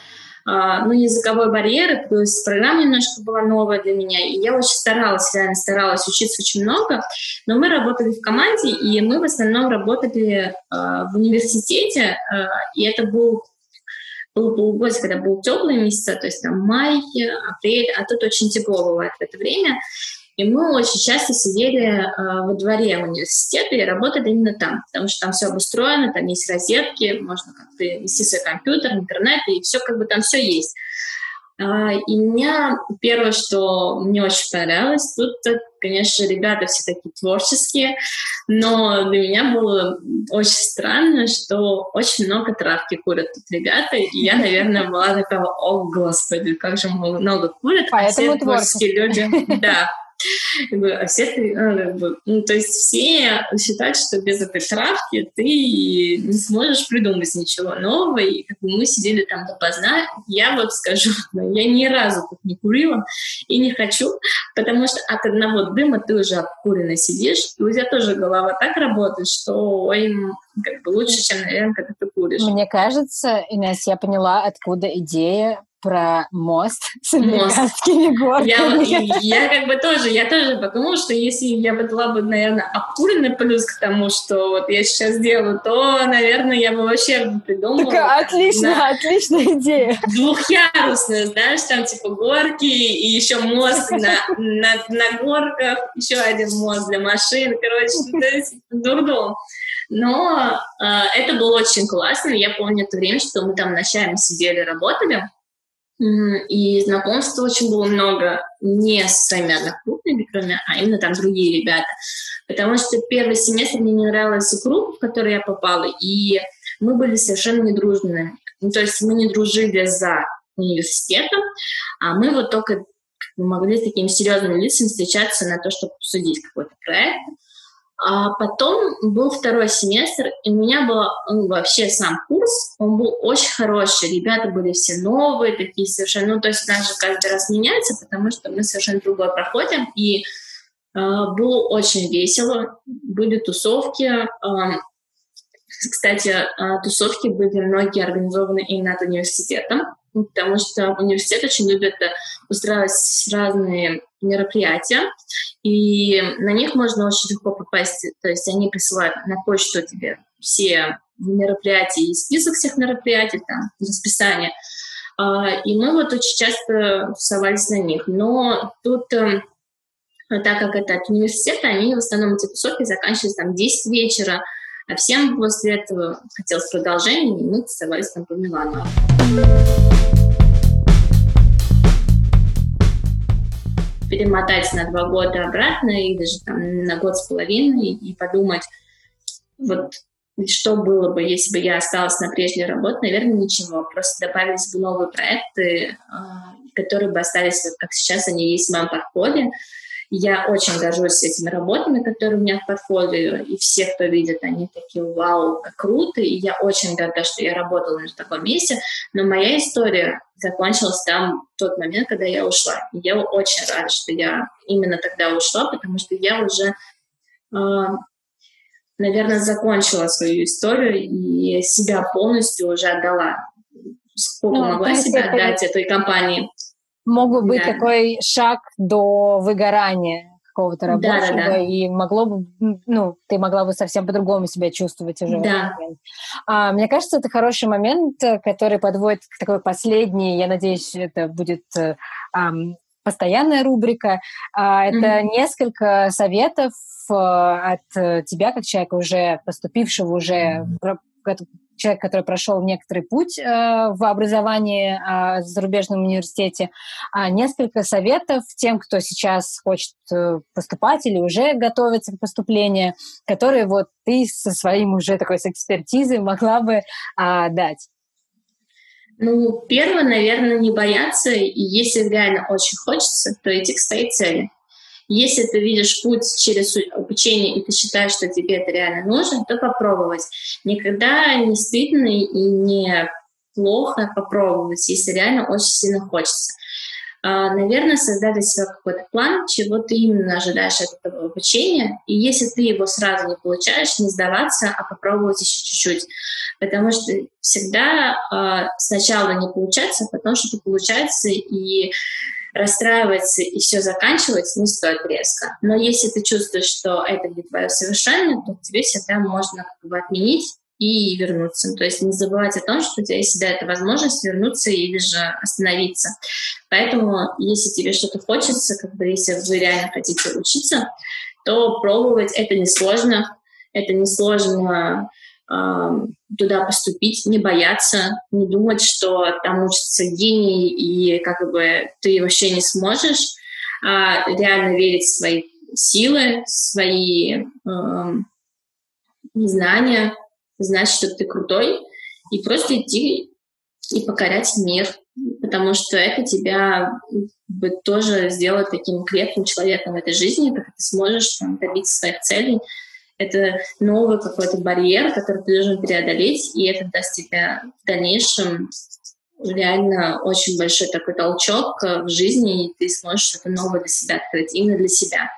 Uh, ну, языковой барьер, плюс программа немножко была новая для меня, и я очень старалась, реально старалась учиться очень много, но мы работали в команде, и мы в основном работали uh, в университете, uh, и это был было полугодие, когда был теплый месяц, то есть там май, апрель, а тут очень тепло бывает в это время, и мы очень часто сидели э, во дворе университета и работали именно там, потому что там все обустроено, там есть розетки, можно как-то вести свой компьютер, интернет, и все как бы там все есть. А, и меня первое, что мне очень понравилось, тут, конечно, ребята все такие творческие, но для меня было очень странно, что очень много травки курят тут ребята, и я, наверное, была такая, о, господи, как же много курят, а все творческие люди, да, а все, ну, ну, то есть все считают, что без этой травки ты не сможешь придумать ничего нового. И как бы мы сидели там допоздна, я вот скажу, я ни разу тут не курила и не хочу, потому что от одного дыма ты уже обкуренно сидишь, и у тебя тоже голова так работает, что ой, как бы лучше, чем, наверное, когда ты куришь. Мне кажется, Инесс, я поняла, откуда идея про мост с американскими горками. Я, я как бы тоже, я тоже подумала, что если я бы была бы, наверное, обкуренный плюс к тому, что вот я сейчас делаю, то, наверное, я бы вообще придумала. Такая отличная, на, отличная идея. Двухъярусная, знаешь, там типа горки и еще мост на, на, на горках, еще один мост для машин, короче, то есть дурдом. Но э, это было очень классно. Я помню это время, что мы там ночами сидели, работали. И знакомств очень было много не с своими кроме, а именно там другие ребята. Потому что первый семестр мне не нравился группа, в которую я попала, и мы были совершенно недружными. Ну, то есть мы не дружили за университетом, а мы вот только могли с такими серьезными лицами встречаться на то, чтобы обсудить какой-то проект. А потом был второй семестр, и у меня был ну, вообще сам курс, он был очень хороший, ребята были все новые, такие совершенно, ну, то есть нас же каждый раз меняется, потому что мы совершенно другое проходим, и э, было очень весело, были тусовки, э, кстати, э, тусовки были многие организованы именно от университета, потому что университет очень любит устраивать разные мероприятия, и на них можно очень легко попасть. То есть они присылают на почту тебе все мероприятия и список всех мероприятий, там, расписание. А, и мы вот очень часто тусовались на них. Но тут, эм, так как это от университета, они в основном эти тусовки заканчивались там 10 вечера, а всем после этого хотелось продолжения, и мы тусовались там по Милану перемотать на два года обратно и даже там на год с половиной и подумать, вот что было бы, если бы я осталась на прежней работе, наверное, ничего. Просто добавились бы новые проекты, а, которые бы остались, как сейчас они есть в моем портфолио, я очень горжусь этими работами, которые у меня в портфолио, и все, кто видит, они такие, вау, как круто, и я очень горда, что я работала на таком месте, но моя история закончилась там в тот момент, когда я ушла. И я очень рада, что я именно тогда ушла, потому что я уже, э, наверное, закончила свою историю и себя полностью уже отдала. Сколько ну, могла себя отдать этой компании мог быть да. такой шаг до выгорания какого-то рабочего, да, да, да. и могло бы, ну, ты могла бы совсем по-другому себя чувствовать уже. Да. А, мне кажется, это хороший момент, который подводит к такой последней, я надеюсь, это будет эм, постоянная рубрика. А, это mm-hmm. несколько советов э, от тебя, как человека уже поступившего уже в человек, который прошел некоторый путь э, в образовании э, в зарубежном университете, э, несколько советов тем, кто сейчас хочет э, поступать или уже готовится к поступлению, которые вот ты со своим уже такой с экспертизой могла бы э, дать. Ну, первое, наверное, не бояться, и если реально очень хочется, то идти к своей цели. Если ты видишь путь через обучение, и ты считаешь, что тебе это реально нужно, то попробовать. Никогда не стыдно и не плохо попробовать, если реально очень сильно хочется. а, наверное, создать для себя какой-то план, чего ты именно ожидаешь от этого обучения. И если ты его сразу не получаешь, не сдаваться, а попробовать еще чуть-чуть. Потому что всегда э, сначала не получается, а потом что-то получается, и расстраиваться и все заканчивать не стоит резко. Но если ты чувствуешь, что это не твое совершенно, то тебе всегда можно как бы отменить и вернуться. То есть не забывать о том, что у тебя всегда эта возможность вернуться или же остановиться. Поэтому, если тебе что-то хочется, как бы если вы реально хотите учиться, то пробовать это несложно. Это несложно туда поступить, не бояться, не думать, что там учится гений и как бы ты вообще не сможешь, а реально верить в свои силы, свои э, знания, знать, что ты крутой, и просто идти и покорять мир, потому что это тебя бы тоже сделает таким крепким человеком в этой жизни, как ты сможешь там, добиться своих целей. Это новый какой-то барьер, который ты должен преодолеть, и это даст тебе в дальнейшем реально очень большой такой толчок в жизни, и ты сможешь что-то новое для себя открыть, именно для себя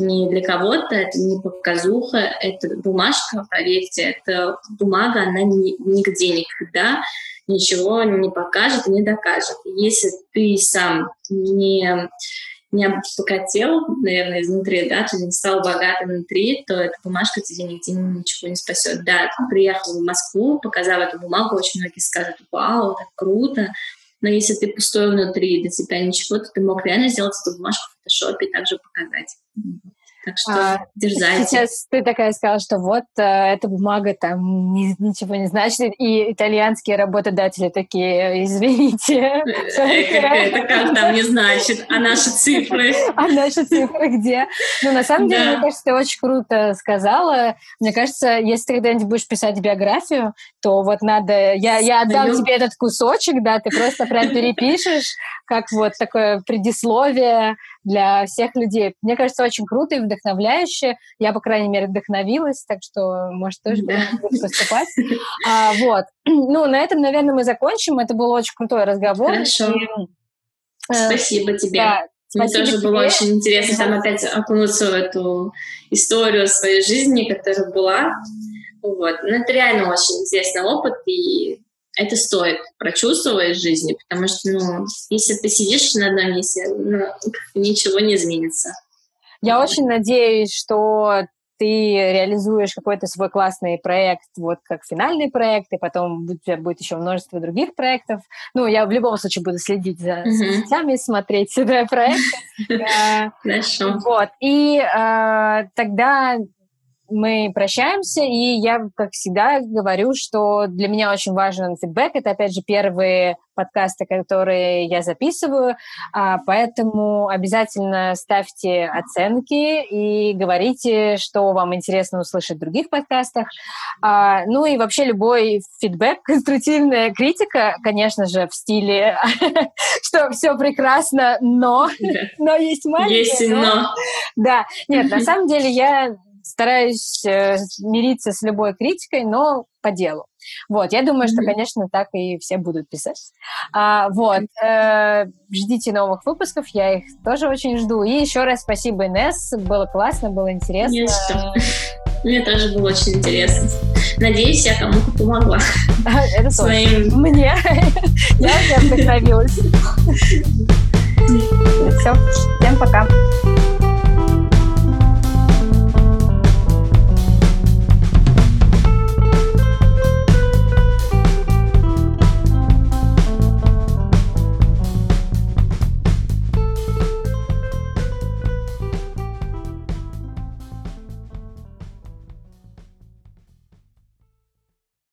не для кого-то, это не показуха, это бумажка, поверьте, это бумага, она ни, нигде никогда ничего не покажет, не докажет. Если ты сам не, не обогател, наверное, изнутри, да, ты не стал богатым внутри, то эта бумажка тебе нигде ничего не спасет. Да, ты приехал в Москву, показав эту бумагу, очень многие скажут, вау, так круто, но если ты пустой внутри, для тебя ничего, то ты мог реально сделать эту бумажку в фотошопе и также показать. Так что а, дерзайте. Сейчас ты такая сказала, что вот э, эта бумага там ни, ничего не значит, и итальянские работодатели такие, извините. Это как там не значит, а наши цифры? А наши цифры где? Ну, на самом деле, мне кажется, ты очень круто сказала. Мне кажется, если ты когда-нибудь будешь писать биографию, то вот надо... Я, я отдам тебе этот кусочек, да, ты просто прям перепишешь, как вот такое предисловие для всех людей. Мне кажется, очень круто и вдохновляюще. Я, по крайней мере, вдохновилась, так что, может, тоже да. поступать. А, вот. Ну, на этом, наверное, мы закончим. Это был очень крутой разговор. Хорошо. И, э, Спасибо тебе. Да, Мне тоже тебе. было очень интересно там опять окунуться в эту историю своей жизни, которая была. Вот. Но это реально очень интересный опыт, и это стоит прочувствовать в жизни, потому что, ну, если ты сидишь на одном месте, ну, ничего не изменится. Я очень надеюсь, что ты реализуешь какой-то свой классный проект, вот как финальный проект, и потом у тебя будет еще множество других проектов. Ну, я в любом случае буду следить за mm-hmm. сетями, смотреть сюда проекты. Хорошо. Вот. И э, тогда мы прощаемся, и я, как всегда, говорю, что для меня очень важен фидбэк. Это, опять же, первые подкасты, которые я записываю, а, поэтому обязательно ставьте оценки и говорите, что вам интересно услышать в других подкастах. А, ну и вообще любой фидбэк, конструктивная критика, конечно же, в стиле, что все прекрасно, но, но есть маленькое. Есть но. Да, нет, на самом деле я стараюсь э, мириться с любой критикой, но по делу. Вот, я думаю, что, конечно, так и все будут писать. А, вот, э, ждите новых выпусков, я их тоже очень жду. И еще раз спасибо, Инесс, было классно, было интересно. Не что. Мне тоже было очень интересно. Надеюсь, я кому-то помогла. Это Своим... Мне. Я вдохновилась. Все, всем пока.